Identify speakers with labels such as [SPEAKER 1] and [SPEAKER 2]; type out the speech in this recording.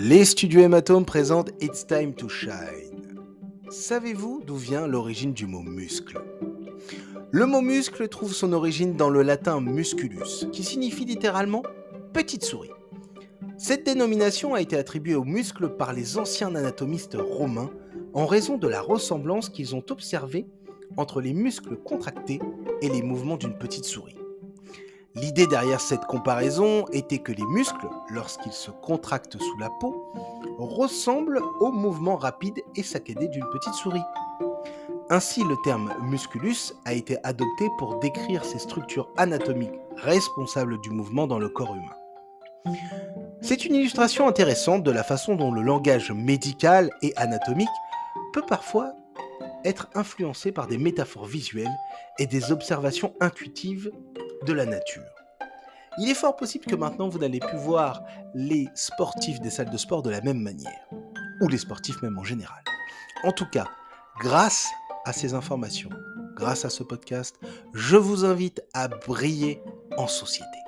[SPEAKER 1] Les studios Hématome présentent It's Time to Shine. Savez-vous d'où vient l'origine du mot muscle? Le mot muscle trouve son origine dans le latin musculus, qui signifie littéralement petite souris. Cette dénomination a été attribuée aux muscles par les anciens anatomistes romains en raison de la ressemblance qu'ils ont observée entre les muscles contractés et les mouvements d'une petite souris. L'idée derrière cette comparaison était que les muscles, lorsqu'ils se contractent sous la peau, ressemblent aux mouvements rapides et saccadés d'une petite souris. Ainsi, le terme musculus a été adopté pour décrire ces structures anatomiques responsables du mouvement dans le corps humain. C'est une illustration intéressante de la façon dont le langage médical et anatomique peut parfois être influencé par des métaphores visuelles et des observations intuitives de la nature. Il est fort possible que maintenant vous n'allez plus voir les sportifs des salles de sport de la même manière, ou les sportifs même en général. En tout cas, grâce à ces informations, grâce à ce podcast, je vous invite à briller en société.